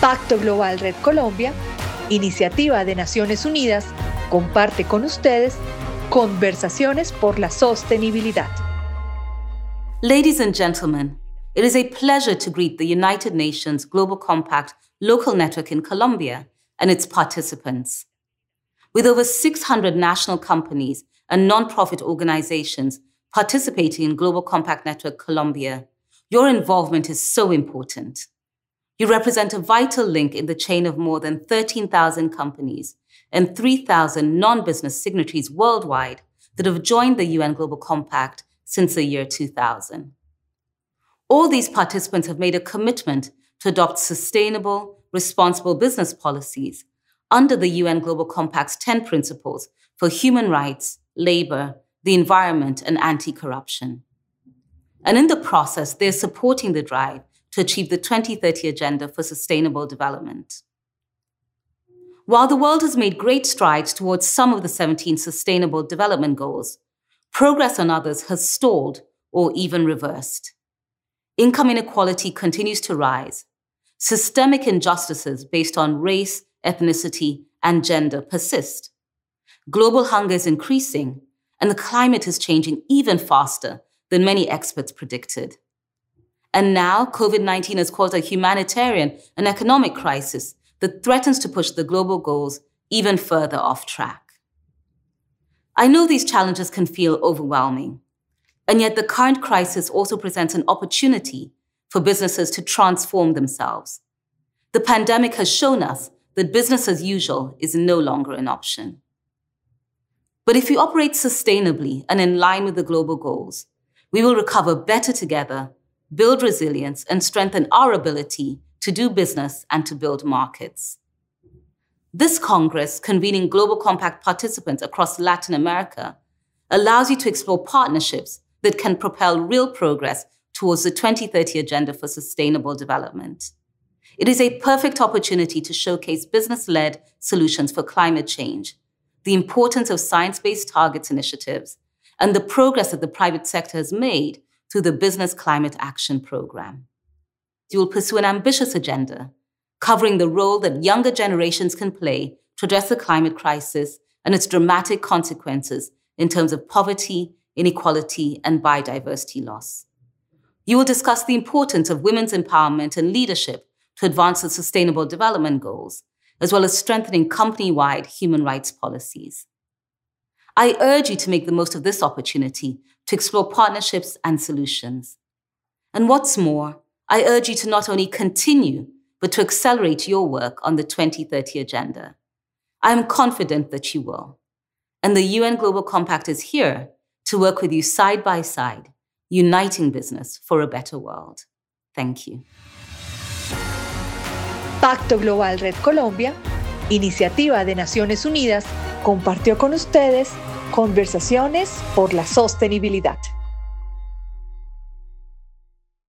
Pacto Global Red Colombia, iniciativa de Naciones Unidas, comparte con ustedes conversaciones por la sostenibilidad. Ladies and gentlemen, it is a pleasure to greet the United Nations Global Compact local network in Colombia and its participants. With over 600 national companies and nonprofit organizations participating in Global Compact Network Colombia, your involvement is so important. You represent a vital link in the chain of more than 13,000 companies and 3,000 non business signatories worldwide that have joined the UN Global Compact since the year 2000. All these participants have made a commitment to adopt sustainable, responsible business policies under the UN Global Compact's 10 principles for human rights, labor, the environment, and anti corruption. And in the process, they're supporting the drive to achieve the 2030 Agenda for Sustainable Development. While the world has made great strides towards some of the 17 Sustainable Development Goals, progress on others has stalled or even reversed. Income inequality continues to rise. Systemic injustices based on race, ethnicity, and gender persist. Global hunger is increasing, and the climate is changing even faster than many experts predicted. And now, COVID 19 has caused a humanitarian and economic crisis that threatens to push the global goals even further off track. I know these challenges can feel overwhelming, and yet the current crisis also presents an opportunity for businesses to transform themselves. The pandemic has shown us that business as usual is no longer an option. But if we operate sustainably and in line with the global goals, we will recover better together build resilience, and strengthen our ability to do business and to build markets. This Congress, convening Global Compact participants across Latin America, allows you to explore partnerships that can propel real progress towards the 2030 Agenda for Sustainable Development. It is a perfect opportunity to showcase business led solutions for climate change, the importance of science based targets initiatives, and the progress that the private sector has made through the Business Climate Action Program. You will pursue an ambitious agenda covering the role that younger generations can play to address the climate crisis and its dramatic consequences in terms of poverty, inequality, and biodiversity loss. You will discuss the importance of women's empowerment and leadership to advance the Sustainable Development Goals, as well as strengthening company wide human rights policies. I urge you to make the most of this opportunity to explore partnerships and solutions. And what's more, I urge you to not only continue, but to accelerate your work on the 2030 agenda. I am confident that you will. And the UN Global Compact is here to work with you side by side, uniting business for a better world. Thank you. Pacto Global Red Colombia, iniciativa de Naciones Unidas, compartió con ustedes Conversaciones por la Sostenibilidad.